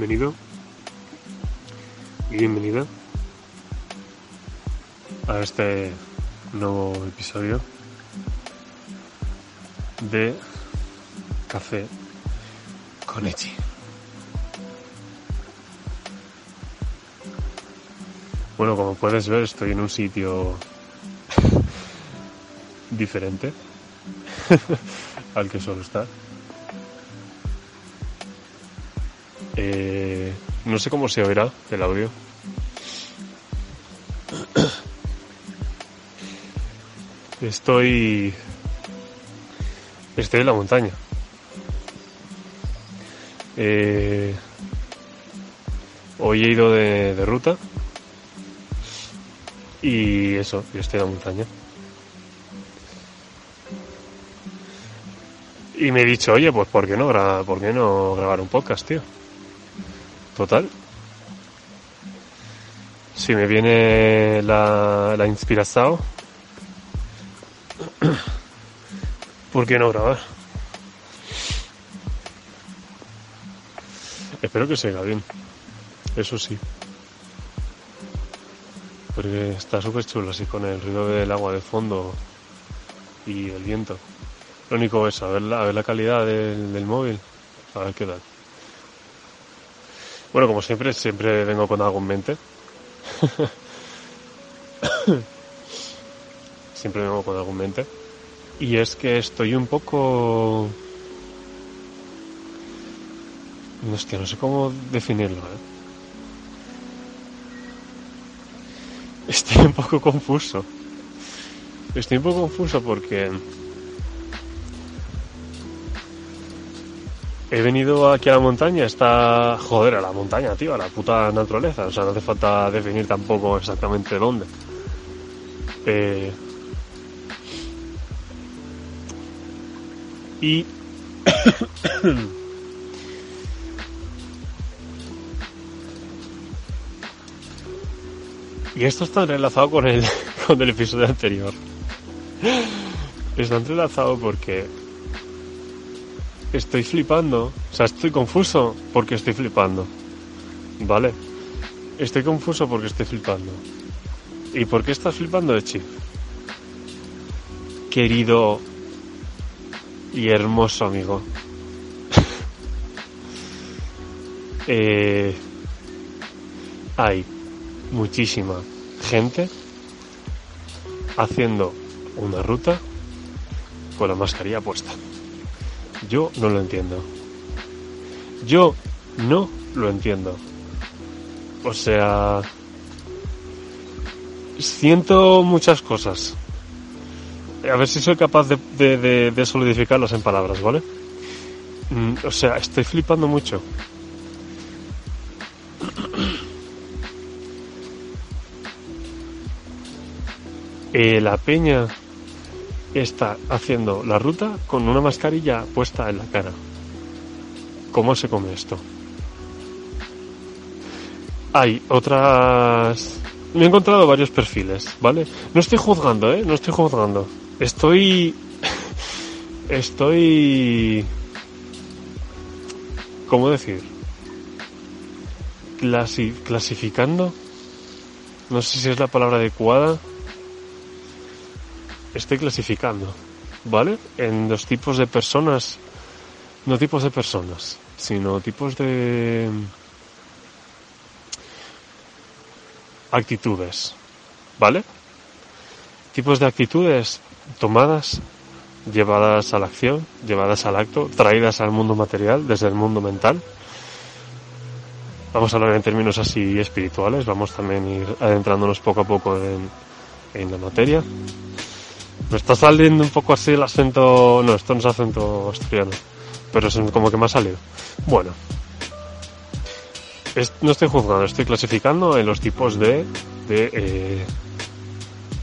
bienvenido y bienvenida a este nuevo episodio de Café con Echi. Bueno, como puedes ver, estoy en un sitio diferente al que suelo estar. No sé cómo se oirá el audio. Estoy. Estoy en la montaña. Eh, hoy he ido de, ruta. Y eso, yo estoy en la montaña. Y me he dicho, oye, pues ¿por qué no, gra ¿por qué no grabar un podcast, tío? Total. Si me viene la, inspiración, ¿por qué no grabar? Espero que se bien. Eso sí. Porque está súper chulo así con el ruido del agua de fondo y el viento. Lo único es a ver la, a ver la calidad del, del móvil. A ver qué tal. Bueno, como siempre, siempre vengo con algo en mente. siempre vengo con algo en mente. Y es que estoy un poco... Hostia, no sé cómo definirlo, ¿eh? Estoy un poco confuso. Estoy un poco confuso porque... He venido aquí a la montaña, está... Joder, a la montaña, tío, a la puta naturaleza. O sea, no hace falta definir tampoco exactamente dónde. Eh... Y... y esto está entrelazado con el, con el episodio anterior. Está entrelazado porque estoy flipando, o sea, estoy confuso porque estoy flipando. ¿Vale? Estoy confuso porque estoy flipando. ¿Y por qué estás flipando, Echi? Querido y hermoso amigo. eh, hay muchísima gente haciendo una ruta con la mascarilla puesta. Yo no lo entiendo. Yo no lo entiendo. O sea, siento muchas cosas. A ver si soy capaz de, solidificarlas en palabras, ¿vale? Mm, o sea, estoy flipando mucho. Eh, la peña está haciendo la ruta con una mascarilla puesta en la cara. ¿Cómo se come esto? Hay otras... Me he encontrado varios perfiles, ¿vale? No estoy juzgando, ¿eh? No estoy juzgando. Estoy... Estoy... ¿Cómo decir? Clasi... Clasificando. No sé si es la palabra adecuada estoy clasificando, ¿vale? En dos tipos de personas, no tipos de personas, sino tipos de actitudes, ¿vale? Tipos de actitudes tomadas, llevadas a la acción, llevadas al acto, traídas al mundo material desde el mundo mental. Vamos a hablar en términos así espirituales, vamos también a ir adentrándonos poco a poco en, en la materia. Me está saliendo un poco así el acento. No, esto no es acento asturiano. Pero es como que me ha salido. Bueno. No estoy juzgando, estoy clasificando en los tipos de. de. Eh,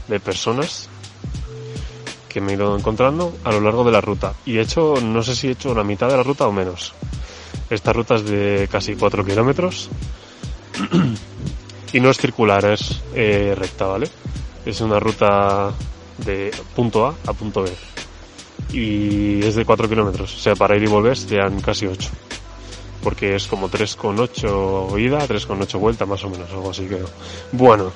de personas que me he ido encontrando a lo largo de la ruta. Y he hecho, no sé si he hecho la mitad de la ruta o menos. Esta ruta es de casi 4 kilómetros. y no es circular, es eh, recta, ¿vale? Es una ruta de punto A a punto B. Y es de 4 kilómetros, o sea, para ir y volver serían casi 8. porque es como 3,8 ida, 3,8 vuelta más o menos, algo así que bueno.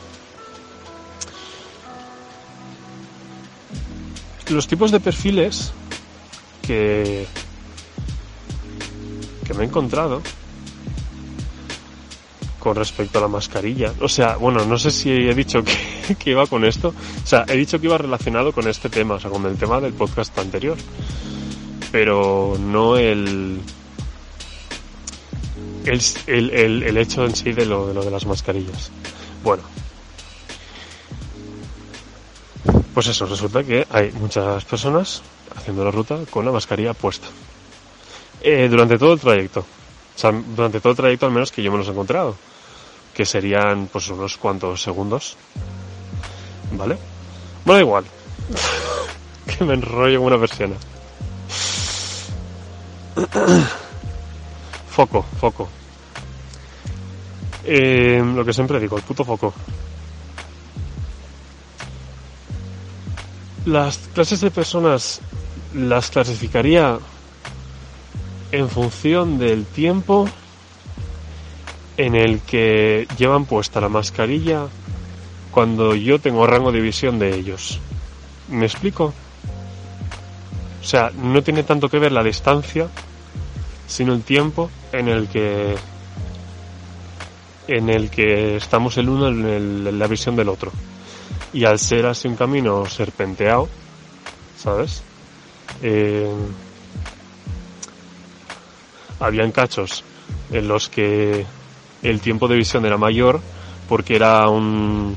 Los tipos de perfiles que que me he encontrado con respecto a la mascarilla. O sea, bueno, no sé si he dicho que, que, iba con esto. O sea, he dicho que iba relacionado con este tema, o sea, con el tema del podcast anterior. Pero no el, el, el, el hecho en sí de lo, de lo de las mascarillas. Bueno. Pues eso, resulta que hay muchas personas haciendo la ruta con la mascarilla puesta. Eh, durante todo el trayecto. O sea, durante todo el trayecto al menos que yo me los he encontrado que serían pues unos cuantos segundos. ¿Vale? Bueno, igual. que me enrollo una persiana. foco, foco. Eh, lo que siempre digo, el puto foco. Las clases de personas las clasificaría en función del tiempo en el que llevan puesta la mascarilla cuando yo tengo rango de visión de ellos. ¿Me explico? O sea, no tiene tanto que ver la distancia, sino el tiempo en el que en el que estamos el uno en, la visión del otro. Y al ser así un camino serpenteado, ¿sabes? Eh, habían cachos en los que el tiempo de visión era mayor porque era un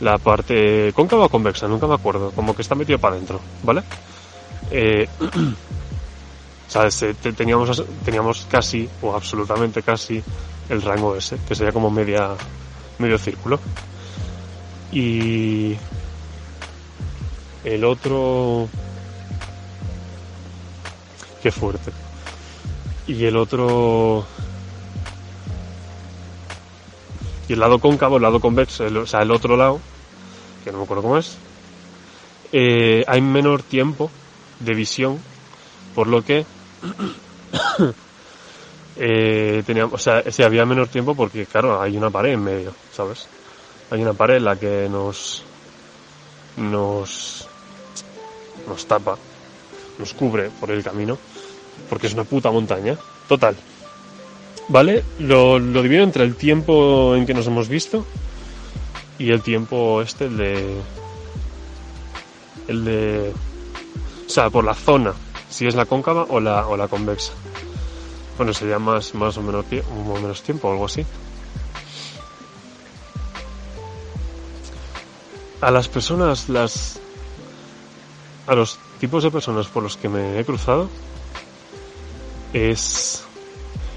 la parte cóncava o convexa, nunca me acuerdo, como que está metido para adentro, ¿vale? Eh, teníamos, teníamos casi, o absolutamente casi, el rango ese, que sería como media, medio círculo. Y el otro, qué fuerte. Y el otro y el lado cóncavo, el lado convexo, o sea, el otro lado, que no me acuerdo cómo es, eh, hay menor tiempo de visión, por lo que eh, teníamos, o sea, si había menor tiempo porque, claro, hay una pared en medio, ¿sabes? Hay una pared en la que nos, nos, nos tapa, nos cubre por el camino, porque es una puta montaña. Total, ¿Vale? Lo, lo divido entre el tiempo en que nos hemos visto y el tiempo este, el de... El de... O sea, por la zona, si es la cóncava o la, o la convexa. Bueno, sería más, más o menos, o menos tiempo o algo así. A las personas, las... A los tipos de personas por los que me he cruzado es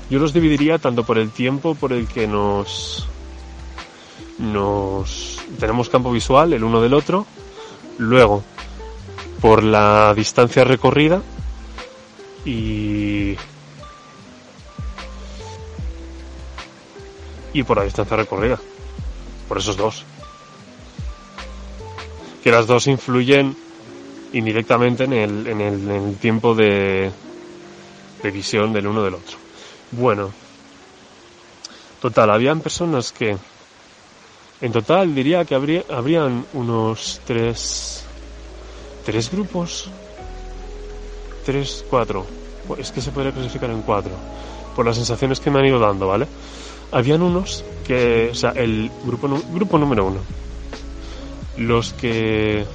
yo los dividiría tanto por el tiempo por el que nos, nos tenemos campo visual el uno del otro, luego por la distancia recorrida y y por la distancia recorrida, por esos dos. Que las dos influyen indirectamente en el, en el, en el tiempo de, de visión del uno del otro. Bueno, total, habían personas que, en total diría que habría, habrían unos tres, tres grupos, tres, cuatro, es que se podría clasificar en cuatro, por las sensaciones que me han ido dando, ¿vale? Habían unos que, o sea, el grupo, grupo número uno, los que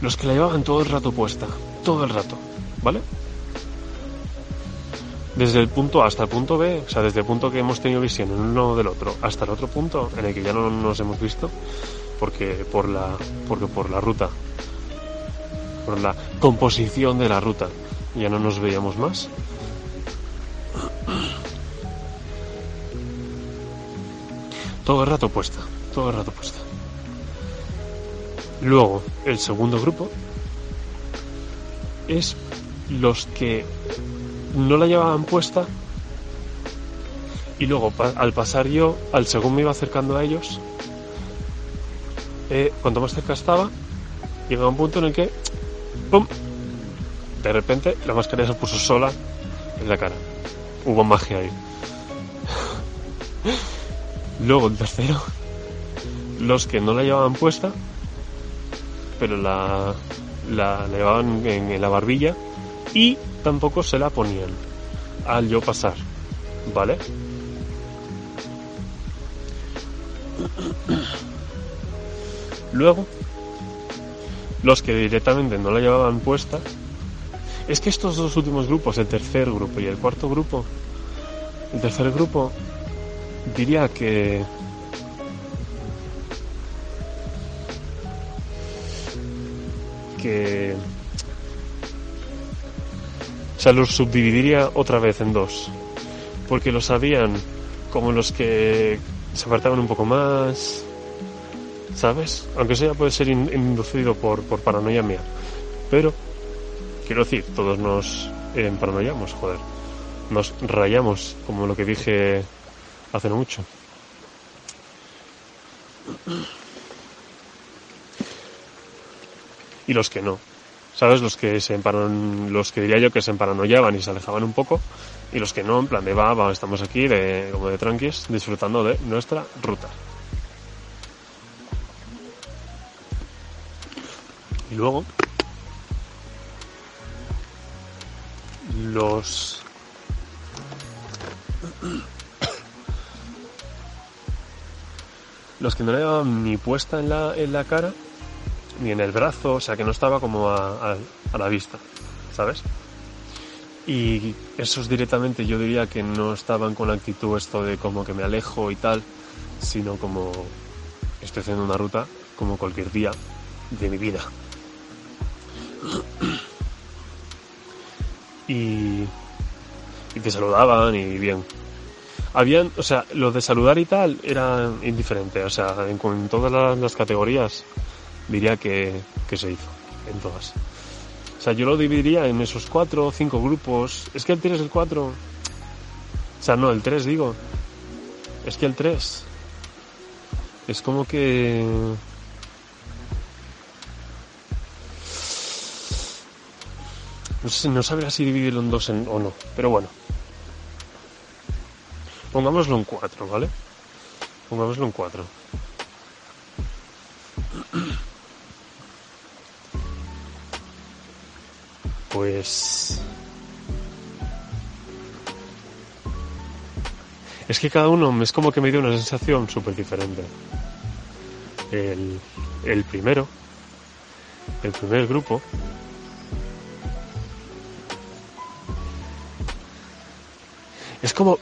los que la llevaban todo el rato puesta, todo el rato, ¿vale? Desde el punto A hasta el punto B, o sea, desde el punto que hemos tenido visión en uno del otro hasta el otro punto en el que ya no nos hemos visto, porque por la, porque por la ruta, por la composición de la ruta, ya no nos veíamos más. Todo el rato puesta, todo el rato puesta. Luego, el segundo grupo es los que no la llevaban puesta y luego al pasar yo, al según me iba acercando a ellos, eh, cuanto más cerca estaba, llegaba un punto en el que ¡pum! de repente la mascarilla se puso sola en la cara. Hubo magia ahí. Luego el tercero, los que no la llevaban puesta, pero la, la, llevaban en, la barbilla y tampoco se la ponían al yo pasar, ¿vale? Luego, los que directamente no la llevaban puesta, es que estos dos últimos grupos, el tercer grupo y el cuarto grupo, el tercer grupo diría que que o sea los subdividiría otra vez en dos porque los habían como los que se apartaban un poco más ¿sabes? aunque eso ya puede ser inducido por, por paranoia mía pero quiero decir todos nos eh, paranoiamos joder nos rayamos como lo que dije hace no mucho. Y los que no. ¿Sabes? Los que se emparan, los que diría yo que se emparanoiaban y se alejaban un poco, y los que no, en plan de va, va, estamos aquí, de, como de tranquis, disfrutando de nuestra ruta. Y luego, los los que no le daban ni puesta en la, en la cara, ni en el brazo, o sea que no estaba como a, la vista, ¿sabes? Y esos directamente yo diría que no estaban con la actitud esto de como que me alejo y tal, sino como estoy haciendo una ruta como cualquier día de mi vida. Y, y te saludaban y bien, habían, o sea, lo de saludar y tal era indiferente, o sea, en, todas las, categorías diría que, se hizo, en todas. O sea, yo lo dividiría en esos cuatro o cinco grupos. Es que el 3 es el 4. O sea, no, el 3 digo. Es que el 3 es como que... No sé, no sabría si dividirlo en dos o no, pero bueno. Pongámoslo en 4, ¿vale? Pongámoslo en 4. Pues... Es que cada uno es como que me dio una sensación súper diferente. El, el primero, el primer grupo, es como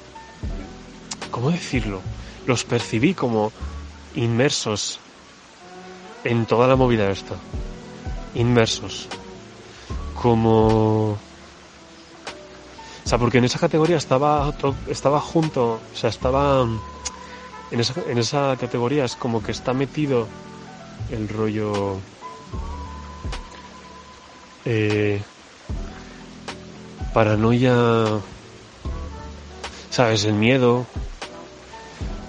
¿cómo decirlo? Los percibí como inmersos en toda la movida esta. Inmersos. Como... O sea, porque en esa categoría estaba, estaba junto, o sea, estaba... En esa, en esa categoría es como que está metido el rollo... Eh, paranoia, ¿sabes? El miedo,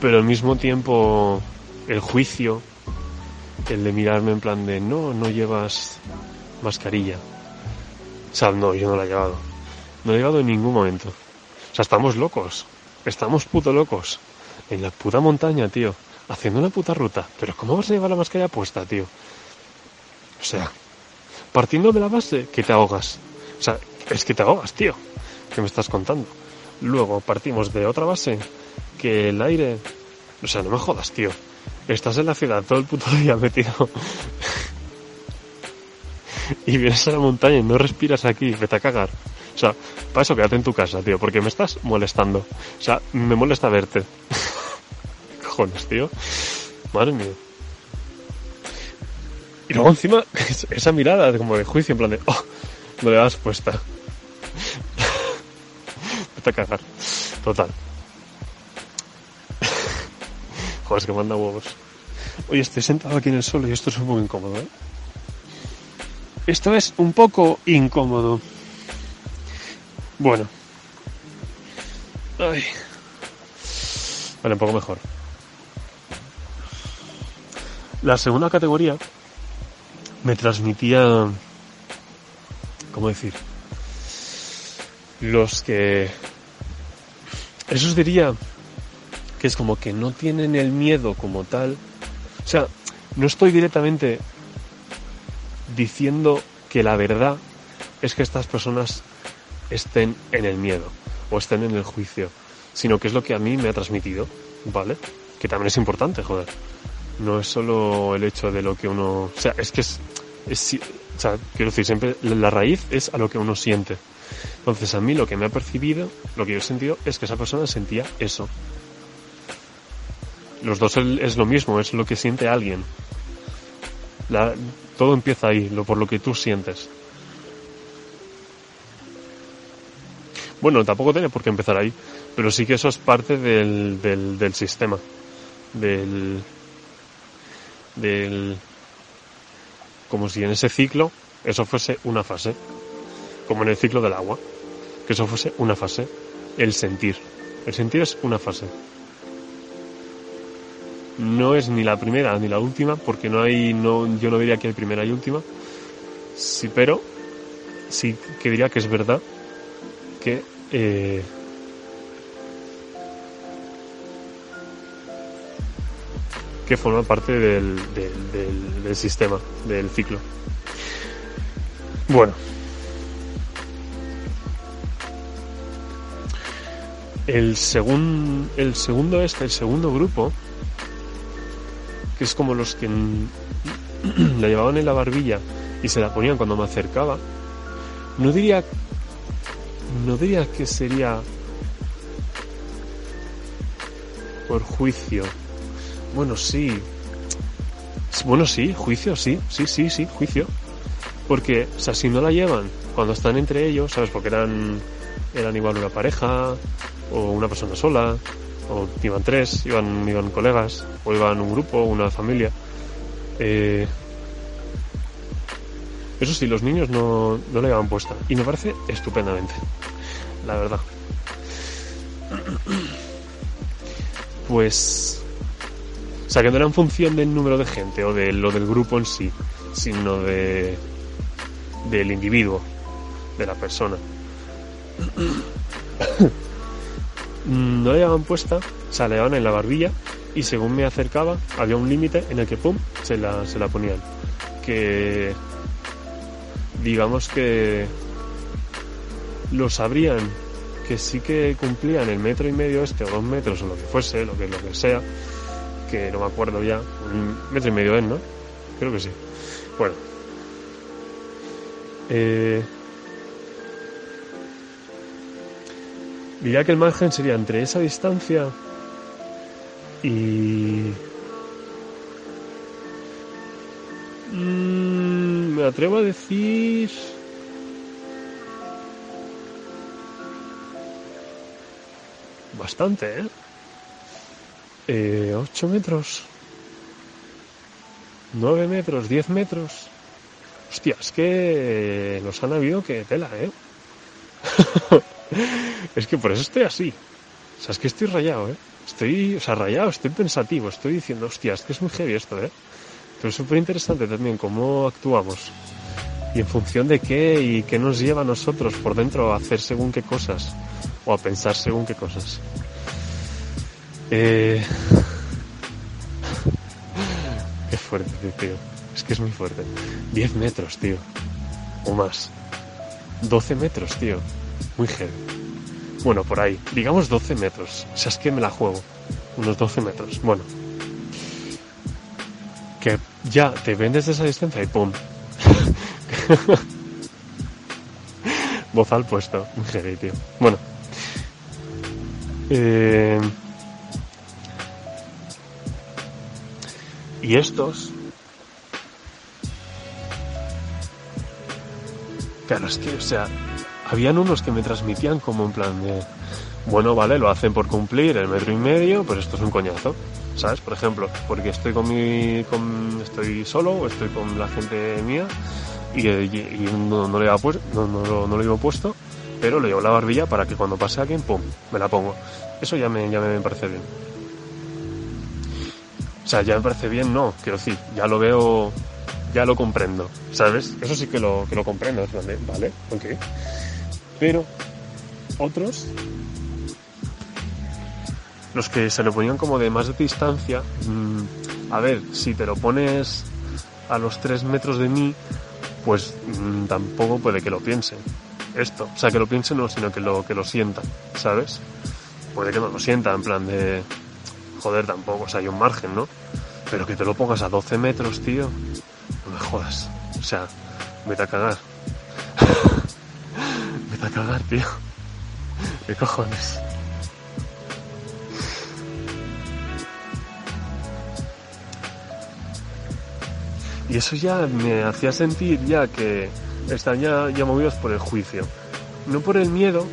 pero al mismo tiempo el juicio, el de mirarme en plan de no, no llevas mascarilla. O sea, no, yo no la he llevado. No he llevado en ningún momento. O sea, estamos locos. Estamos puto locos. En la puta montaña, tío. Haciendo una puta ruta. Pero ¿cómo vas a llevar la mascarilla puesta, tío? O sea, partiendo de la base que te ahogas. O sea, es que te ahogas, tío. ¿Qué me estás contando? Luego partimos de otra base que el aire... O sea, no me jodas, tío. Estás en la ciudad todo el puto día metido. y vienes a la montaña y no respiras aquí, vete a cagar. O sea, para eso quédate en tu casa, tío, porque me estás molestando. O sea, me molesta verte. cojones, tío? Madre mía. Y luego encima, esa mirada como de juicio, en plan de, oh, no le das puesta. vete a cagar. Total. Joder, es que manda huevos. Oye, estoy sentado aquí en el suelo y esto es un poco incómodo, ¿eh? Esto es un poco incómodo. Bueno. Ay. Vale, un poco mejor. La segunda categoría me transmitía, ¿cómo decir? los que... Esos diría que es como que no tienen el miedo como tal. O sea, no estoy directamente diciendo que la verdad es que estas personas estén en el miedo o estén en el juicio, sino que es lo que a mí me ha transmitido, ¿vale? Que también es importante, joder. No es solo el hecho de lo que uno... O sea, es que es... o sea, quiero decir, siempre la raíz es a lo que uno siente. Entonces a mí lo que me ha percibido, lo que yo he sentido, es que esa persona sentía eso. Los dos es lo mismo, es lo que siente alguien. Todo empieza ahí, lo por lo que tú sientes. Bueno, tampoco tiene por qué empezar ahí, pero sí que eso es parte del, del, del sistema, del, del, como si en ese ciclo eso fuese una fase, como en el ciclo del agua, que eso fuese una fase, el sentir. El sentir es una fase. No es ni la primera ni la última, porque no hay, no, yo no diría que hay primera y última, sí, pero sí que diría que es verdad que eh, que forma parte del, del, sistema, del ciclo. Bueno. El, segun, el segundo este, el segundo grupo, que es como los que la llevaban en la barbilla y se la ponían cuando me acercaba, no diría no diría que sería por juicio. Bueno, sí. Bueno, sí, juicio, sí, sí, sí, sí, juicio. Porque, o sea, si no la llevan cuando están entre ellos, ¿sabes? Porque eran, eran igual una pareja, o una persona sola, o iban tres, iban, iban colegas, o iban un grupo, una familia. Eh, eso sí, los niños no, no le llevan puesta. Y me parece estupendamente. La verdad. Pues. O sea, que no era en función del número de gente o de lo del grupo en sí, sino de. del individuo, de la persona. no le llevaban puesta, o sea, le en la barbilla y según me acercaba había un límite en el que pum, se la, se la ponían. Que digamos que lo sabrían que sí que cumplían el metro y medio este o dos metros o lo que fuese, lo que, lo que sea, que no me acuerdo ya, un metro y medio es, ¿no? Creo que sí. Bueno. Eh, diría que el margen sería entre esa distancia y... Mm, me atrevo a decir... Bastante, ¿eh? eh 8 metros. 9 metros, 10 metros. Hostia, es que nos han habido que tela, ¿eh? es que por eso estoy así. O sea, es que estoy rayado, ¿eh? Estoy, o sea, rayado, estoy pensativo, estoy diciendo, hostia, es que es muy heavy esto, ¿eh? Pero es súper interesante también cómo actuamos. Y en función de qué y qué nos lleva a nosotros por dentro a hacer según qué cosas. O a pensar según qué cosas. Eh... qué fuerte, tío. Es que es muy fuerte. 10 metros, tío. O más. 12 metros, tío. Muy heavy. Bueno, por ahí. Digamos 12 metros. O sea, es que me la juego. Unos 12 metros. Bueno. Que ya te vendes de esa distancia y ¡pum! Voz al puesto. Muy heavy, tío. Bueno. Eh... Y estos Claro, es que, o sea, habían unos que me transmitían como en plan de, bueno, vale, lo hacen por cumplir el metro y medio, pero esto es un coñazo, ¿sabes? Por ejemplo, porque estoy con mi, con, estoy solo o estoy con la gente mía y, no, le iba puesto, no, no, no, lo puesto, pero le llevo la barbilla para que cuando pase alguien, pum, me la pongo. Eso ya me, ya me parece bien. O sea, ya me parece bien, no, quiero decir, ya lo veo, ya lo comprendo, ¿sabes? Eso sí que lo, que lo comprendo, ¿vale? ¿Vale? Ok. Pero otros, los que se lo ponían como de más distancia, mm, a ver, si te lo pones a los 3 metros de mí, pues mm, tampoco puede que lo piensen. Esto, o sea, que lo piensen no, sino que lo, que lo sientan, ¿sabes? Puede que no lo sientan, en plan de, joder, tampoco, o sea, hay un margen, ¿no? Pero que te lo pongas a 12 metros, tío, no me jodas. O sea, vete a cagar. Vete a cagar, tío. ¿Qué cojones? Y eso ya me hacía sentir ya que están ya, ya movidos por el juicio. No por el miedo,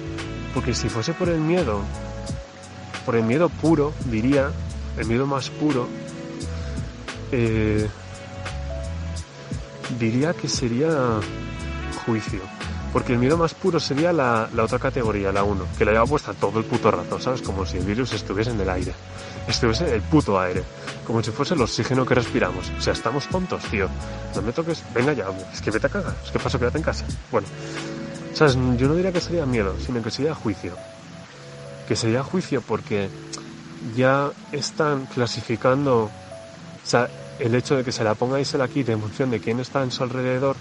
porque si fuese por el miedo, por el miedo puro, diría, el miedo más puro, eh, diría que sería juicio. Porque el miedo más puro sería la, la otra categoría, la 1, que la lleva puesta todo el puto rato, ¿sabes? Como si el virus estuviese en el aire. Estuviese en el puto aire. Como si fuese el oxígeno que respiramos. O sea, estamos tontos, tío. No me toques. Venga ya, es que vete a cagar. Es que paso, quédate en casa. Bueno. ¿Sabes? Yo no diría que sería miedo, sino que sería juicio. Que sería juicio porque ya están clasificando. O sea, el hecho de que se la ponga y se la en función de quién está en su alrededor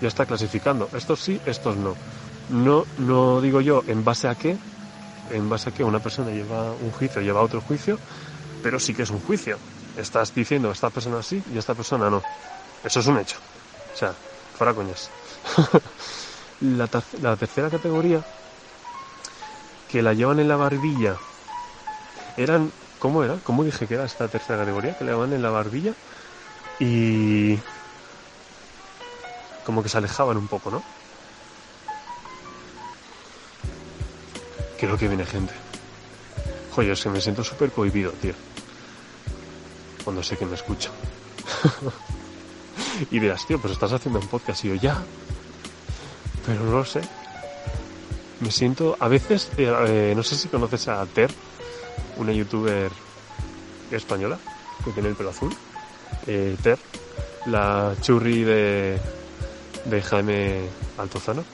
ya está clasificando. Estos sí, estos no. No, no digo yo en base a qué, en base a qué una persona lleva un juicio, lleva otro juicio, pero sí que es un juicio. Estás diciendo esta persona sí y esta persona no. Eso es un hecho. O sea, fuera coñas. la, la tercera categoría, que la llevan en la barbilla, eran, ¿cómo era? ¿Cómo dije que era esta tercera categoría? Que la llevan en la barbilla y como que se alejaban un poco, ¿no? Creo que viene gente. Joder, es que me siento súper cohibido, tío. Cuando sé que me escucho. y dirás, tío, pues estás haciendo un podcast y yo ya. Pero no lo sé. Me siento, a veces, eh, no sé si conoces a Ter, una youtuber española que tiene el pelo azul. Eh, Ter, la churri de, de Jaime Altozano.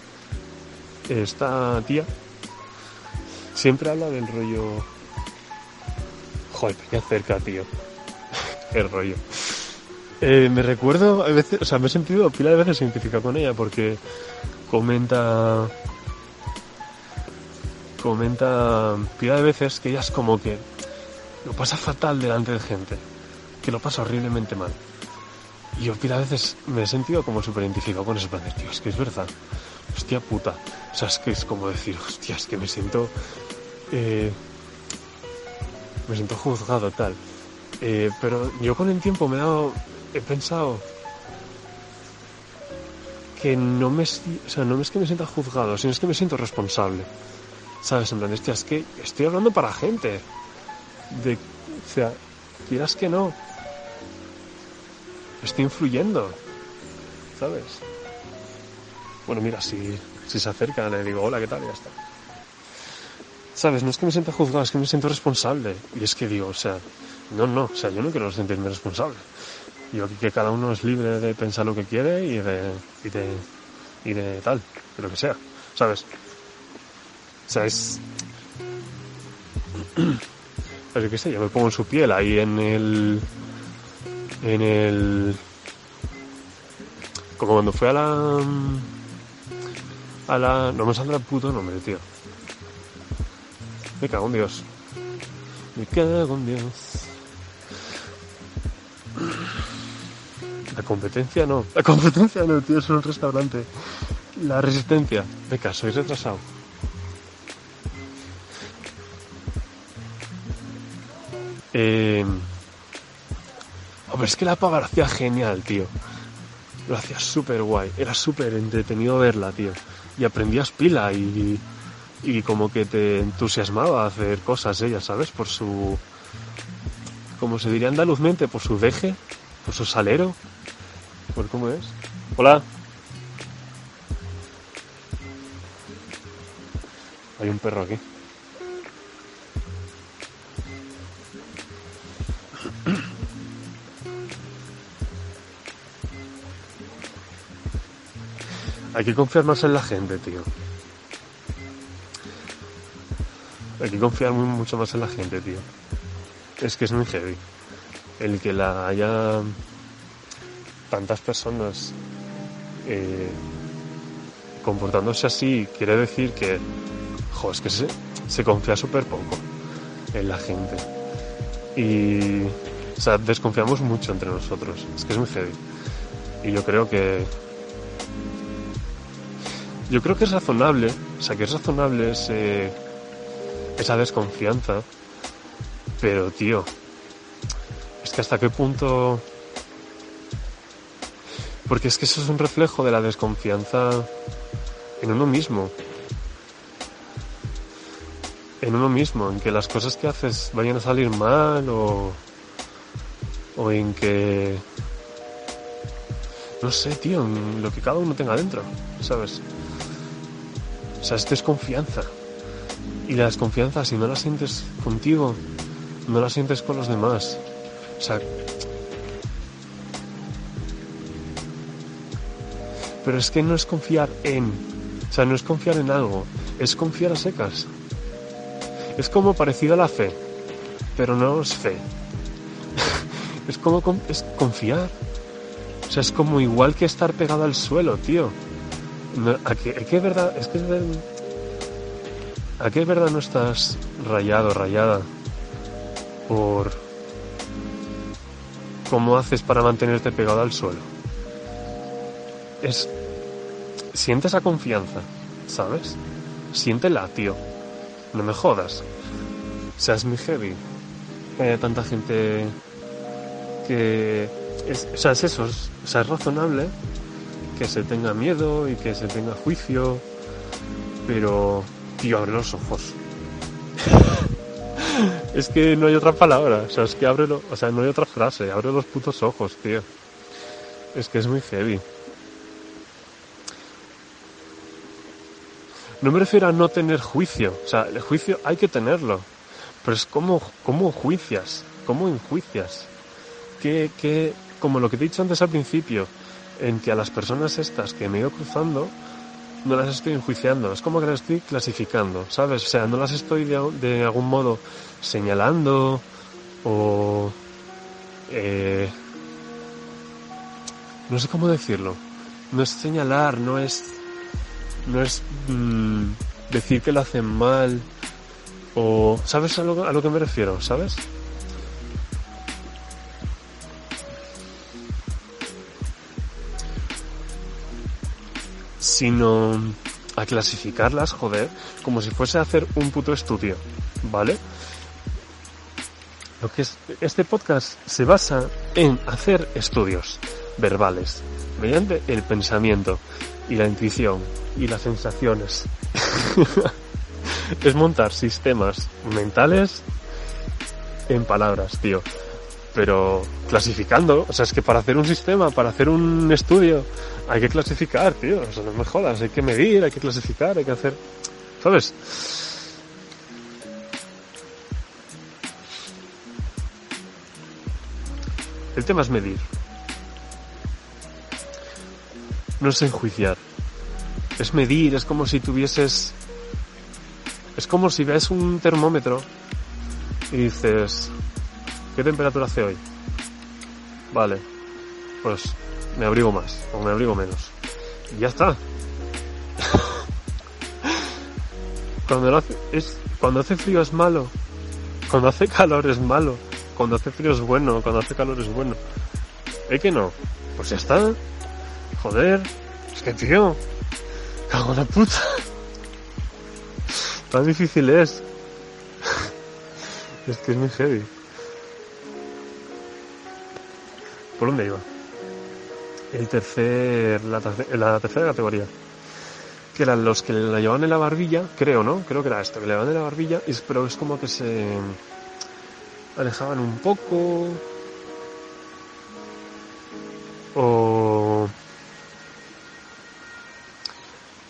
Esta tía siempre habla del rollo. Joder, qué cerca, tío. El rollo. Eh, me recuerdo, a veces, o sea, me he sentido pila de veces identificado con ella porque comenta. Comenta pila de veces que ella es como que lo pasa fatal delante de gente, que lo pasa horriblemente mal. Y yo a veces me he sentido como súper identificado con ese plan es que es verdad. Hostia puta. O sea, es que es como decir, hostia, es que me siento... Eh, me siento juzgado, tal. Eh, pero yo con el tiempo me he dado... He pensado que no me... O sea, no es que me sienta juzgado, sino es que me siento responsable. ¿Sabes? En plan, hostia, es que estoy hablando para gente. De... O sea, quieras que no estoy influyendo, ¿sabes? Bueno, mira, si, si se acerca, le digo, hola, ¿qué tal? Ya está. ¿Sabes? No es que me sienta juzgado, es que me siento responsable. Y es que digo, o sea, no, no, o sea, yo no quiero sentirme responsable. Yo que cada uno es libre de pensar lo que quiere y de, y de, y de tal, de lo que sea, ¿sabes? O sea, es... Pero qué sé, yo me pongo en su piel ahí en el en el como cuando fue a la a la no me saldrá el puto nombre tío. Me cago en Dios. Me cago en Dios. La competencia no. La competencia no tío es un restaurante. La resistencia. Venga soy retrasado. Eh Hombre, es que la pava lo hacía genial, tío. Lo hacía súper guay. Era súper entretenido verla, tío. Y aprendías pila y, y como que te entusiasmaba hacer cosas ella, ¿sabes? Por su... Como se diría andaluzmente, por su deje, por su salero. ¿Por cómo es? Hola. Hay un perro aquí. Hay que confiar más en la gente, tío. Hay que confiar mucho más en la gente, tío. Es que es muy heavy. El que la haya tantas personas eh, comportándose así quiere decir que, jo, es que se, se confía súper poco en la gente. Y, o sea, desconfiamos mucho entre nosotros. Es que es muy heavy. Y yo creo que yo creo que es razonable, o sea, que es razonable ese, esa desconfianza, pero tío, es que hasta qué punto... Porque es que eso es un reflejo de la desconfianza en uno mismo. En uno mismo, en que las cosas que haces vayan a salir mal o, o en que... No sé, tío, en lo que cada uno tenga dentro, ¿sabes? O sea, es desconfianza. Y la desconfianza, si no la sientes contigo, no la sientes con los demás. O sea... Pero es que no es confiar en... O sea, no es confiar en algo, es confiar a secas. Es como parecido a la fe, pero no es fe. es como es confiar. O sea, es como igual que estar pegado al suelo, tío. No, ¿a, qué, ¿a, qué, verdad? Es que es ¿A qué verdad no estás rayado, rayada por cómo haces para mantenerte pegado al suelo? Es siente esa confianza, ¿sabes? Siéntela, tío. No me jodas. O sea, es muy heavy. Que haya tanta gente que es, o sea, es eso, es, o sea, es razonable que se tenga miedo y que se tenga juicio, pero, tío, abre los ojos. es que no hay otra palabra, o sea, es que abre, o sea, no hay otra frase, abre los putos ojos, tío. Es que es muy heavy. No me refiero a no tener juicio, o sea, el juicio hay que tenerlo, pero es como, cómo juicias, cómo enjuicias, que, que, como lo que te he dicho antes al principio, en que a las personas estas que me he ido cruzando no las estoy enjuiciando, es como que las estoy clasificando, ¿sabes? O sea, no las estoy de, algún modo señalando o... Eh, no sé cómo decirlo. No es señalar, no es... No es mmm, decir que lo hacen mal o... ¿Sabes a lo, a lo que me refiero? ¿Sabes? Sino a clasificarlas, joder, como si fuese a hacer un puto estudio, ¿vale? Lo que es, este podcast se basa en hacer estudios verbales, mediante el pensamiento y la intuición y las sensaciones. es montar sistemas mentales en palabras, tío. Pero clasificando, o sea, es que para hacer un sistema, para hacer un estudio, hay que clasificar, tío. O sea, no me jodas, hay que medir, hay que clasificar, hay que hacer. ¿Sabes? El tema es medir. No es enjuiciar. Es medir, es como si tuvieses. Es como si ves un termómetro y dices, ¿qué temperatura hace hoy? Vale, pues me abrigo más o me abrigo menos. Y ya está. cuando, hace, cuando hace frío es malo. Cuando hace calor es malo. Cuando hace frío es bueno. Cuando hace calor es bueno. ¿Eh que no? Pues ya está. Joder. Es que tío. Cago la puta. Tan difícil es. es que es muy heavy. ¿Por dónde iba? el tercer, la, la tercera categoría, que eran los que la llevaban en la barbilla, creo, ¿no? Creo que era esto, que le llevaban en la barbilla, pero es como que se alejaban un poco, o,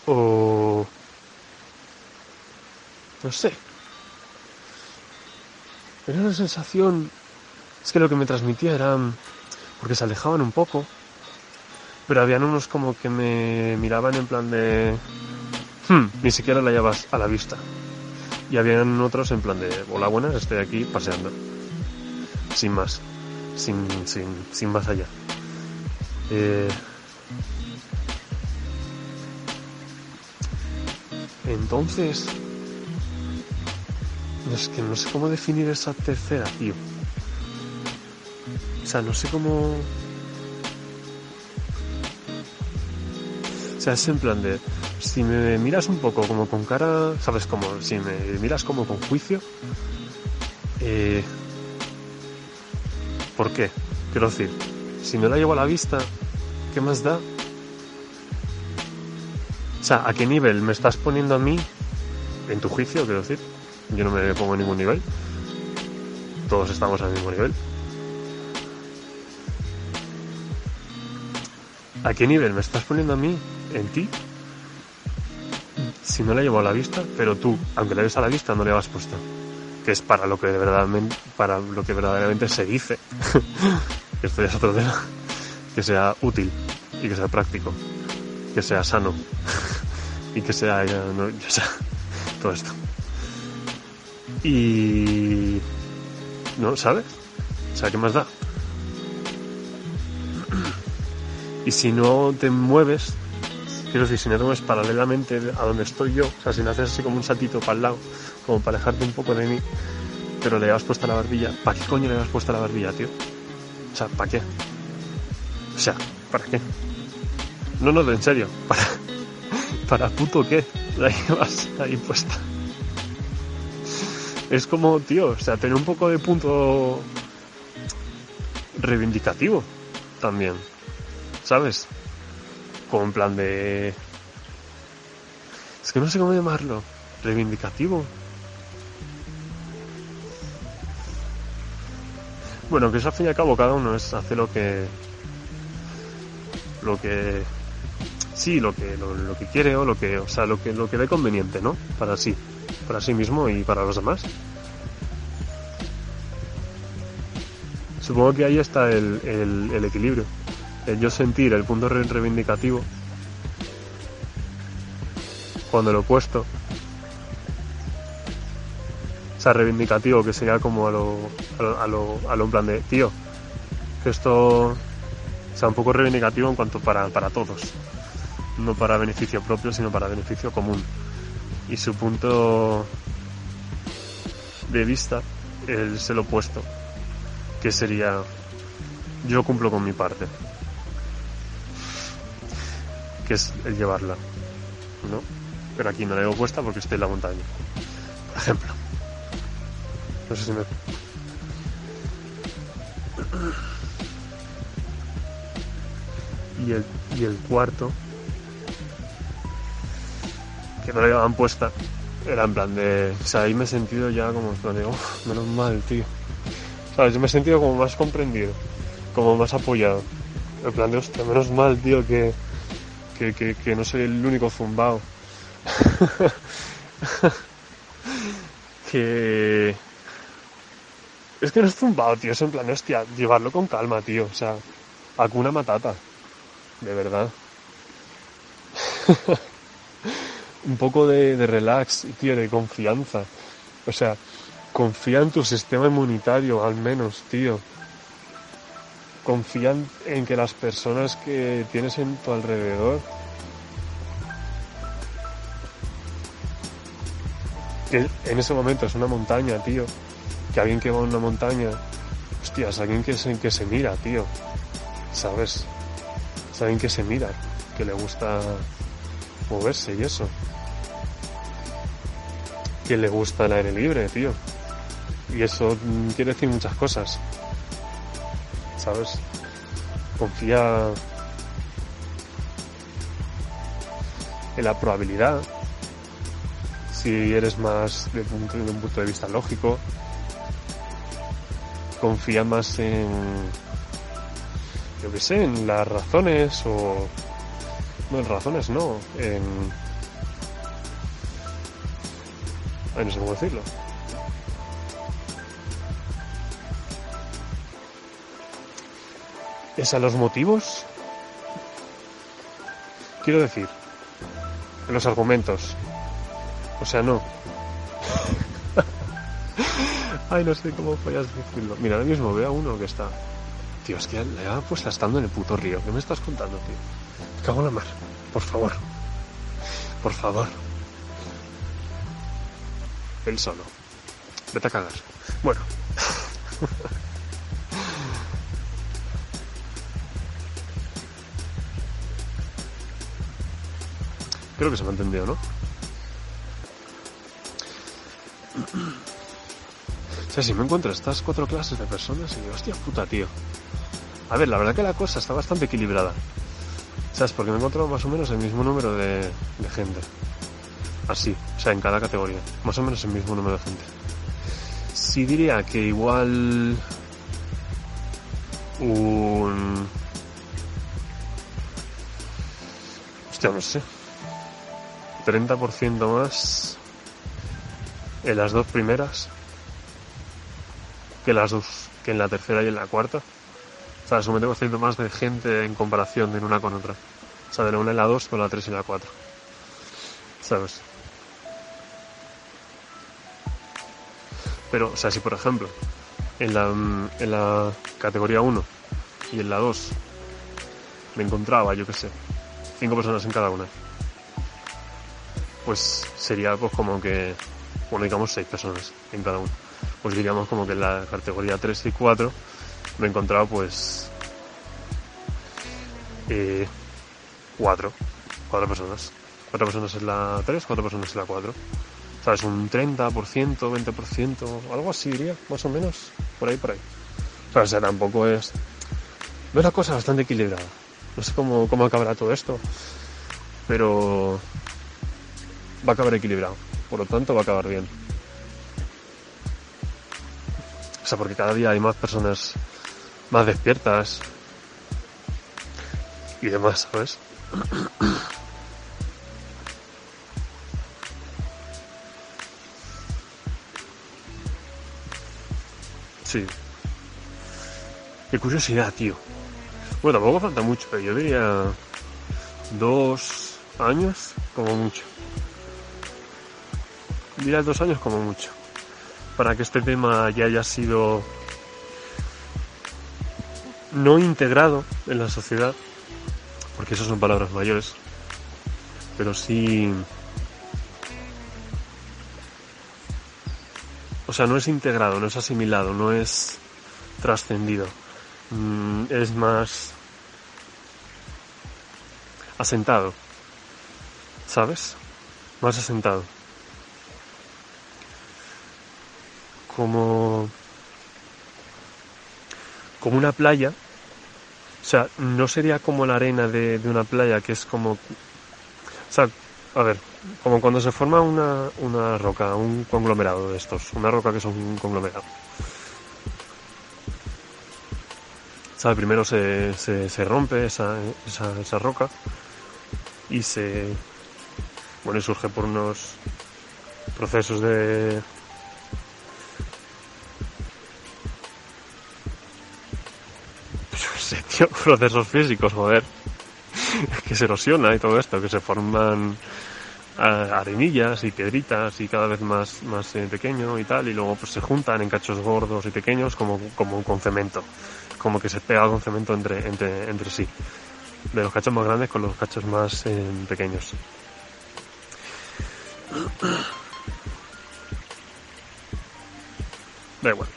o, no sé, era una sensación, es que lo que me transmitía era, porque se alejaban un poco, pero habían unos como que me miraban en plan de... Hmm, ni siquiera la llevas a la vista. Y habían otros en plan de, hola buenas, estoy aquí paseando. Sin más. Sin, sin, sin más allá. Eh, entonces, es que no sé cómo definir esa tercera, tío. O sea, no sé cómo... O sea, es en plan de, si me miras un poco como con cara, ¿sabes? Como si me miras como con juicio, eh, ¿por qué? Quiero decir, si me la llevo a la vista, ¿qué más da? O sea, ¿a qué nivel me estás poniendo a mí en tu juicio, quiero decir? Yo no me pongo en ningún nivel. Todos estamos al mismo nivel. ¿A qué nivel me estás poniendo a mí en ti? Si no la llevo a la vista, pero tú, aunque la lleves a la vista, no le has puesto. Que es para lo que de verdad, para lo que verdaderamente se dice. Esto ya es otro tema. Que sea útil y que sea práctico. Que sea sano. y que sea, ya, ya sea todo esto. Y... ¿No? ¿Sabes? O sea, ¿qué más da? Y si no te mueves, quiero decir, si no te mueves paralelamente a donde estoy yo, o sea, si no haces así como un saltito para el lado, como para alejarte un poco de mí, pero le has puesto la barbilla, ¿para qué coño le has puesto la barbilla, tío? O sea, ¿para qué? O sea, ¿para qué? No, no, en serio, ¿para, para puto qué? La llevas ahí puesta. Es como, tío, o sea, tener un poco de punto reivindicativo también. ¿Sabes? Como en plan de... Es que no sé cómo llamarlo. Reivindicativo. Bueno, que eso al fin y al cabo cada uno es hace lo que... Lo que... Sí, lo que, lo, que quiere o lo que, o sea, lo que, lo que ve conveniente, ¿no? Para sí, para sí mismo y para los demás. Supongo que ahí está el, el equilibrio el yo sentir el punto reivindicativo cuando lo he puesto. O sea, reivindicativo que sería como a lo, a lo, a lo, en plan de, tío, que esto sea un poco reivindicativo en cuanto para, para todos. No para beneficio propio, sino para beneficio común. Y su punto de vista, él se lo he puesto, que sería, yo cumplo con mi parte que es el llevarla, ¿no? Pero aquí no la llevo puesta porque estoy en la montaña, por ejemplo. No sé si me... Y el, y el cuarto, que no la llevaban puesta, era en plan de... O sea, ahí me he sentido ya como plan de, menos mal, tío. ¿Sabes? Yo me he sentido como más comprendido, como más apoyado. En plan de, hostia, menos mal, tío, que que, no soy el único zumbao. que... Es que no es zumbao, tío, es en plan, hostia, llevarlo con calma, tío. O sea, alguna matata. De verdad. Un poco de, de relax, tío, de confianza. O sea, confía en tu sistema inmunitario, al menos, tío confían en que las personas que tienes en tu alrededor que en ese momento es una montaña, tío, que alguien que va a una montaña, hostia, es alguien que se, que se mira, tío, ¿sabes? Es alguien que se mira, que le gusta moverse y eso. Que le gusta el aire libre, tío. Y eso quiere decir muchas cosas. ¿Sabes? Confía en la probabilidad. Si eres más de un, punto de vista lógico, confía más en, yo qué sé, en las razones o, no en razones, no, en, no sé cómo decirlo. Es a los motivos. Quiero decir, los argumentos. O sea, no. Ay, no sé cómo podías decirlo. Mira, ahora mismo veo a uno que está... Tío, es que le ha puesto estando en el puto río. ¿Qué me estás contando, tío? Cago en la mar. Por favor. Por favor. Él solo. Vete a cagar. Bueno. Creo que se me ha entendido, ¿no? O sea, si me encuentro estas cuatro clases de personas y digo, hostia puta, tío. A ver, la verdad que la cosa está bastante equilibrada. ¿Sabes? Porque me encuentro más o menos el mismo número de, de gente. Así, o sea, en cada categoría. Más o menos el mismo número de gente. Sí diría que igual un... Hostia, no sé. 30% más en las dos primeras que las dos, que en la tercera y en la cuarta. O sea, es un 20% más de gente en comparación de una con otra. O sea, de la una y la dos con la tres y la cuatro. ¿Sabes? Pero, o sea, si por ejemplo, en la, en la categoría 1 y en la 2 me encontraba, yo qué sé, cinco personas en cada una, pues sería pues como que, bueno, digamos seis personas en cada una. Pues diríamos como que en la categoría 3 y 4 me he encontrado pues eh, cuatro, cuatro personas. Cuatro personas en la 3, cuatro personas en la 4. ¿Sabes? Un 30%, 20%, algo así diría, más o menos, por ahí, por ahí. O sea, tampoco es... Es una cosa bastante equilibrada. No sé cómo, cómo acabará todo esto, pero va a acabar equilibrado. Por lo tanto, va a acabar bien. O sea, porque cada día hay más personas más despiertas y demás, ¿sabes? Sí. Qué curiosidad, tío. Bueno, tampoco falta mucho, pero yo diría dos años como mucho. Diría dos años como mucho. Para que este tema ya haya sido no integrado en la sociedad, porque eso son palabras mayores, pero sí... O sea, no es integrado, no es asimilado, no es trascendido. Mm, es más asentado. ¿Sabes? Más asentado. Como como una playa. O sea, no sería como la arena de, de una playa que es como... O sea, a ver, como cuando se forma una, una roca, un conglomerado de estos, una roca que es un conglomerado. ¿Sabe? Primero se, se, se rompe esa, esa, esa, roca y se. Bueno, y surge por unos procesos de. procesos físicos, joder. que se erosiona y todo esto, que se forman arenillas y piedritas y cada vez más, más eh, pequeño y tal, y luego pues se juntan en cachos gordos y pequeños como, como con cemento, como que se pega con cemento entre, entre, entre sí, de los cachos más grandes con los cachos más eh, pequeños. Da igual.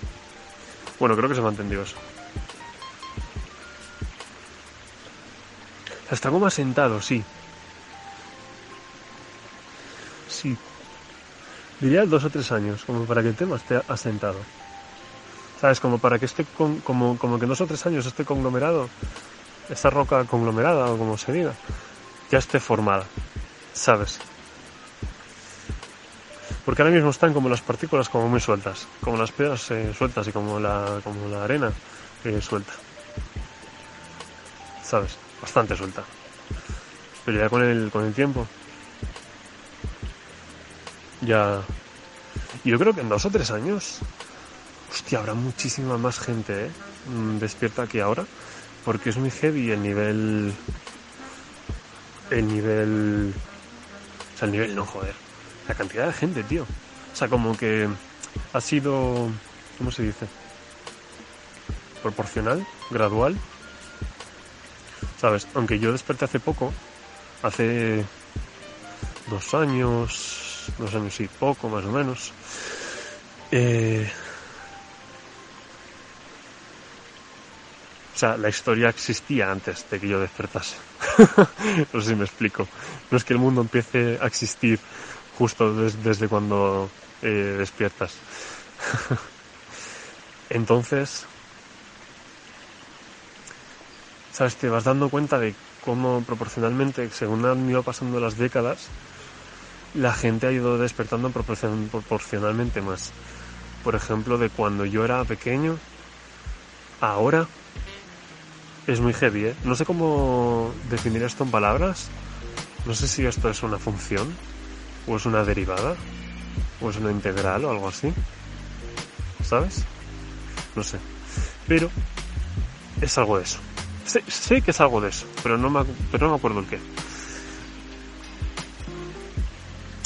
Bueno, creo que se me ha entendido eso. Está como asentado, sí, sí. Diría dos o tres años, como para que el tema esté asentado. ¿Sabes? Como para que esté, con, como, como que en dos o tres años esté conglomerado, esta roca conglomerada o como se diga, ya esté formada. ¿Sabes? Porque ahora mismo están como las partículas como muy sueltas, como las piedras eh, sueltas y como la, como la arena eh, suelta. ¿Sabes? Bastante suelta. Pero ya con el, con el tiempo ya. Yo creo que en dos o tres años. Hostia, habrá muchísima más gente ¿eh? Mm, despierta que ahora. Porque es muy heavy el nivel. El nivel. O sea, el nivel no, joder. La cantidad de gente, tío. O sea, como que ha sido ¿cómo se dice? Proporcional, gradual. ¿Sabes? Aunque yo desperté hace poco, hace dos años, dos años y poco más o menos. Eh, o sea, la historia existía antes de que yo despertase. no sé si me explico. No es que el mundo empiece a existir justo desde cuando eh, despiertas. Entonces, sabes, te vas dando cuenta de cómo proporcionalmente, según han ido pasando las décadas, la gente ha ido despertando proporcionalmente más. Por ejemplo, de cuando yo era pequeño, ahora es muy heavy, ¿eh? No sé cómo definir esto en palabras. No sé si esto es una función, o es una derivada, o es una integral o algo así. ¿Sabes? No sé. Pero es algo de eso. Sé, que es algo de eso, pero no, me, pero no me acuerdo el qué.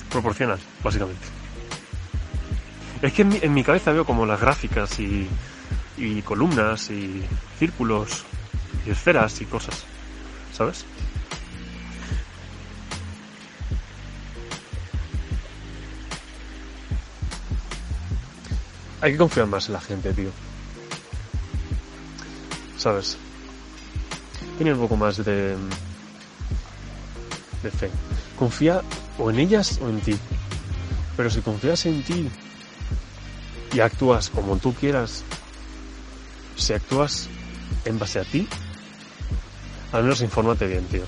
Proporcional, básicamente. Es que en mi, cabeza veo como las gráficas y, y columnas y círculos y esferas y cosas, ¿sabes? Hay que confiar más en la gente, tío. ¿Sabes? Tiene un poco más de, de fe. Confía o en ellas o en ti. Pero si confías en ti y actúas como tú quieras, si actúas en base a ti, al menos infórmate bien, tío.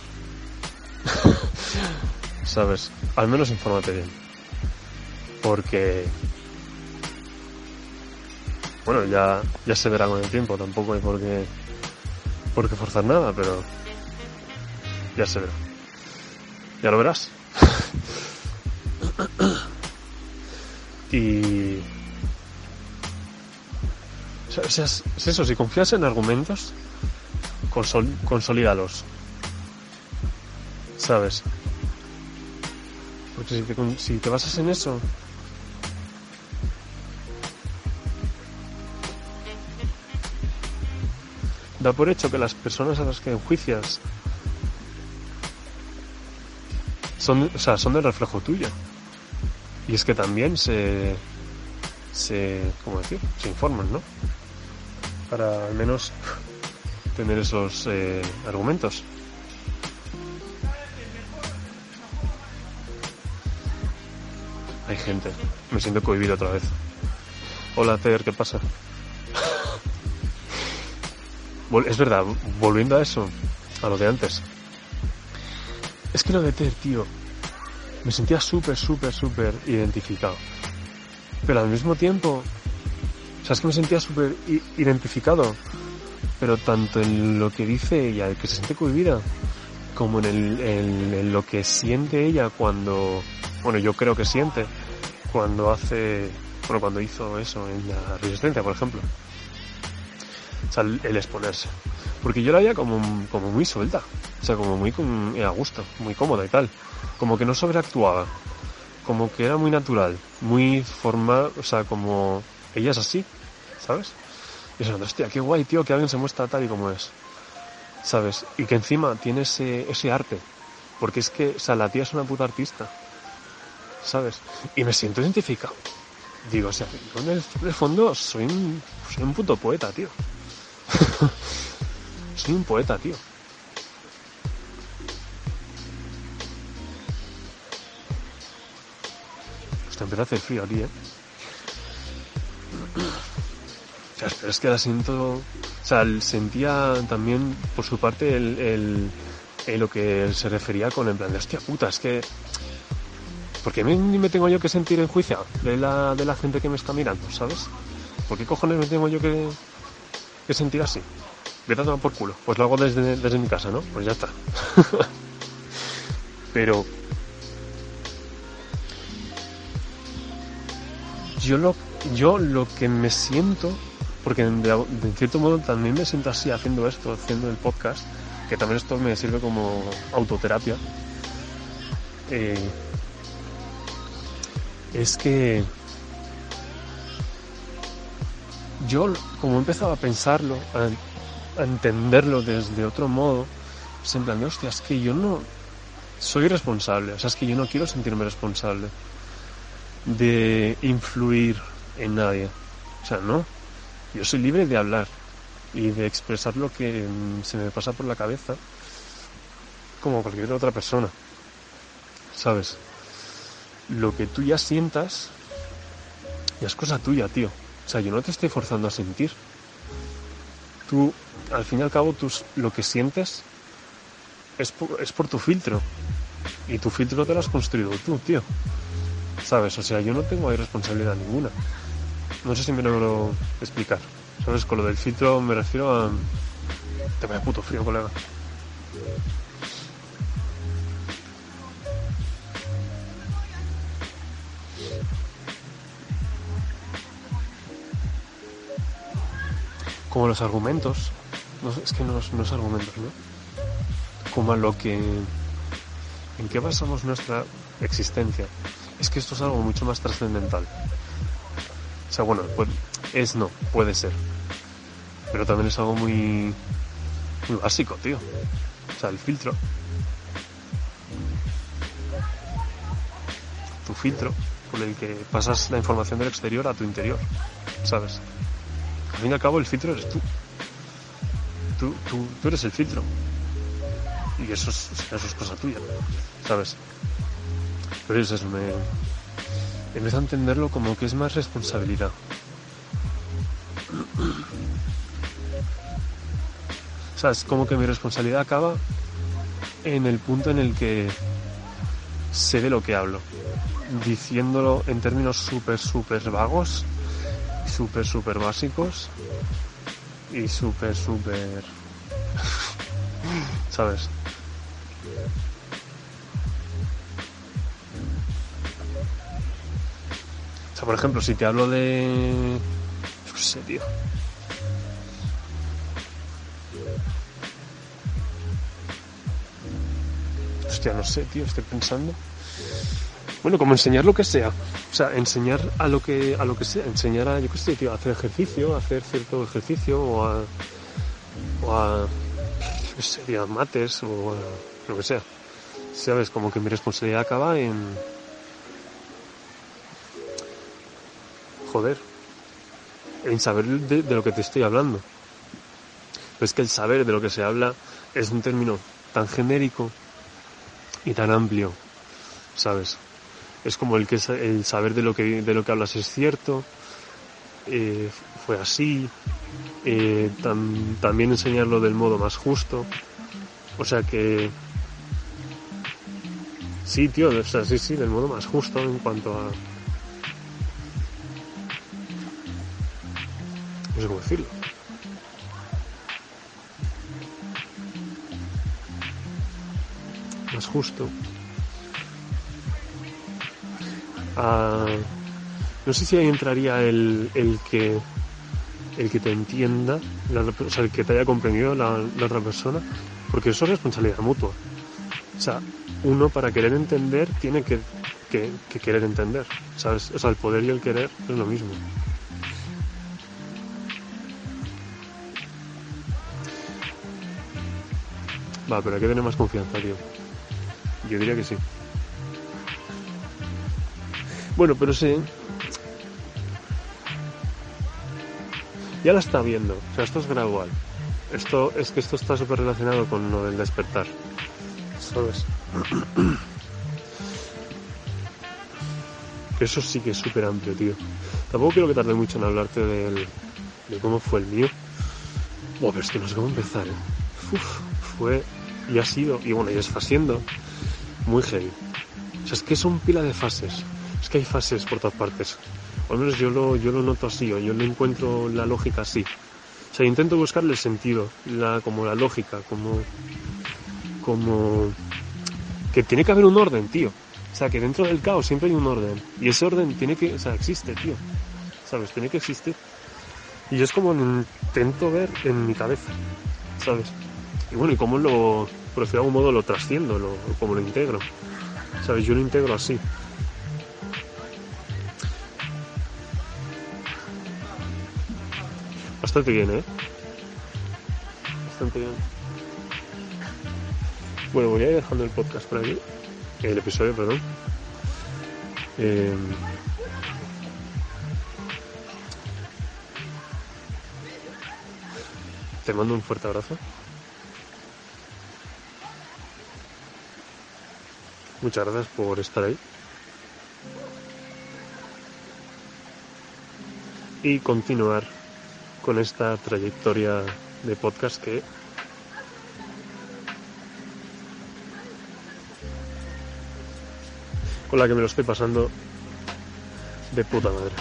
¿Sabes? Al menos infórmate bien. Porque... Bueno, ya, ya se verá con el tiempo, tampoco hay por qué, por qué forzar nada, pero ya se verá. Ya lo verás. y... O sea, es eso, si confías en argumentos, consol, consolídalos. ¿Sabes? Porque si te, si te basas en eso, da por hecho que las personas a las que enjuicias son, o sea, son del reflejo tuyo. Y es que también se, se, ¿cómo decir? Se informan, ¿no? Para al menos tener esos eh, argumentos. Hay gente. Me siento cohibido otra vez. Hola, Ter, ¿qué pasa? Es verdad, volviendo a eso, a lo de antes. Es que lo de Ter, tío, me sentía súper, súper, súper identificado. Pero al mismo tiempo, o sea, que me sentía súper identificado pero tanto en lo que dice ella, que se siente cohibida, como en, el, en, lo que siente ella cuando, bueno, yo creo que siente cuando hace, bueno, cuando hizo eso en la resistencia, por ejemplo. Sea, el, exponerse. Porque yo la veía como, como muy suelta, o sea, como muy a gusto, muy cómoda y tal. Como que no sobreactuaba, como que era muy natural, muy formal, o sea, como ella es así, ¿sabes? Y eso, hostia, qué guay, tío, que alguien se muestra tal y como es. ¿Sabes? Y que encima tiene ese, ese arte. Porque es que, o sea, la tía es una puta artista. ¿Sabes? Y me siento identificado. Digo, o sea, yo en el, fondo soy un, soy un puto poeta, tío. soy un poeta, tío. Hostia, empieza a hacer frío aquí, eh pero es que la siento, o sea, sentía también por su parte el, lo que se refería con el plan de hostia puta, es que porque me tengo yo que sentir en juicio de la, de la gente que me está mirando, ¿sabes? ¿Por qué cojones me tengo yo que, que sentir así? Vete a tomar por culo. Pues lo hago desde, desde mi casa, ¿no? Pues ya está. Pero yo lo, yo lo que me siento porque de, cierto modo también me siento así haciendo esto, haciendo el podcast, que también esto me sirve como autoterapia. Eh, es que yo como he empezado a pensarlo, a, a entenderlo desde otro modo, es en plan hostia, es que yo no soy responsable, o sea, es que yo no quiero sentirme responsable de influir en nadie. O sea, no. Yo soy libre de hablar y de expresar lo que mm, se me pasa por la cabeza como cualquier otra persona. ¿Sabes? Lo que tú ya sientas ya es cosa tuya, tío. O sea, yo no te estoy forzando a sentir. Tú, al fin y al cabo, tú, lo que sientes es por, es por tu filtro. Y tu filtro te lo has construido tú, tío. ¿Sabes? O sea, yo no tengo ahí responsabilidad ninguna. No sé si me logro explicar. ¿Sabes? Con lo del filtro me refiero a... Te vaya puto frío, colega. Como los argumentos. No, es que no, no es argumentos, ¿no? Como a lo que... ¿En qué basamos nuestra existencia? Es que esto es algo mucho más trascendental. O sea, bueno, pues, es no, puede ser. Pero también es algo muy, muy básico, tío. O sea, el filtro. Tu filtro con el que pasas la información del exterior a tu interior, ¿sabes? Fin y al cabo el filtro eres tú. Tú, tú, tú eres el filtro. Y eso es, eso es cosa tuya, ¿sabes? Pero eso es, me, empiezo a entenderlo como que es más responsabilidad. O sea, es como que mi responsabilidad acaba en el punto en el que sé de lo que hablo. Diciéndolo en términos súper, súper vagos, súper, súper básicos y súper, súper... ¿Sabes? por ejemplo, si te hablo de... No sé, tío. Hostia, no sé, tío, estoy pensando. Bueno, como enseñar lo que sea. O sea, enseñar a lo que, a lo que sea. Enseñar a, yo qué sé, tío, a hacer ejercicio, a hacer cierto ejercicio o a... O a... mates o a lo que sea. ¿Sabes? Como que mi responsabilidad acaba en joder, en saber de, lo que te estoy hablando. Pero es que el saber de lo que se habla es un término tan genérico y tan amplio, ¿sabes? Es como el que el saber de lo que de lo que hablas es cierto, eh, fue así, eh, también enseñarlo del modo más justo, o sea que sí, tío, o sea, sí, sí, del modo más justo en cuanto a no sé cómo decirlo. Más justo. Ah, no sé si ahí entraría el, el que el que te entienda, o sea, el que te haya comprendido la, otra persona, porque eso es responsabilidad mutua. O sea, uno para querer entender tiene que, que, que querer entender, ¿sabes? O sea, el poder y el querer es lo mismo. Va, pero hay que tener más confianza, tío. Yo diría que sí. Bueno, pero sí. Ya la está viendo. O sea, esto es gradual. Esto es que esto está súper relacionado con lo del despertar. ¿Sabes? Eso sí que es súper amplio, tío. Tampoco quiero que tarde mucho en hablarte del, de cómo fue el mío. Buah, pero es que no sé cómo empezar, ¿eh? Uf fue y ha sido, y bueno, y está siendo muy heavy. O sea, es que son pila de fases. Es que hay fases por todas partes. al menos yo lo, yo lo noto así, o yo no encuentro la lógica así. O sea, intento buscarle el sentido, la, como la lógica, como, como que tiene que haber un orden, tío. O sea, que dentro del caos siempre hay un orden. Y ese orden tiene que, o sea, existe, tío. ¿Sabes? Tiene que existir. Y es como intento ver en mi cabeza, ¿sabes? Y bueno, y cómo lo, por decir de algún modo, lo trasciendo, lo, cómo lo integro. ¿Sabes? Yo lo integro así. Bastante bien, ¿eh? Bastante bien. Bueno, voy a ir dejando el podcast por aquí. El episodio, perdón. Eh, te mando un fuerte abrazo. Muchas gracias por estar ahí. Y continuar con esta trayectoria de podcast que con la que me lo estoy pasando de puta madre.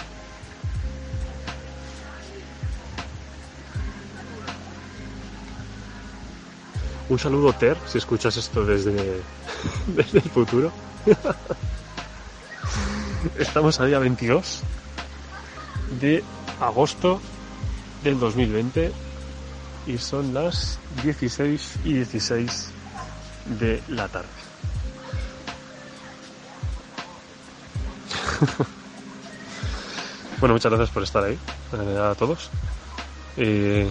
Un saludo Ter, si escuchas esto desde, desde el futuro. Estamos a día 22 de agosto del 2020 y son las 16 y 16 de la tarde. bueno, muchas gracias por estar ahí, eh, a todos. Eh,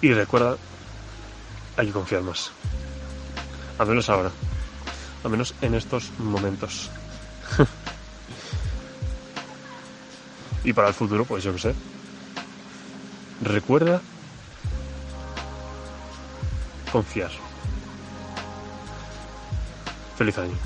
y recuerda, hay que confiar más. Al menos ahora. Al menos en estos momentos. Y para el futuro, pues yo qué sé. Recuerda confiar. Feliz año.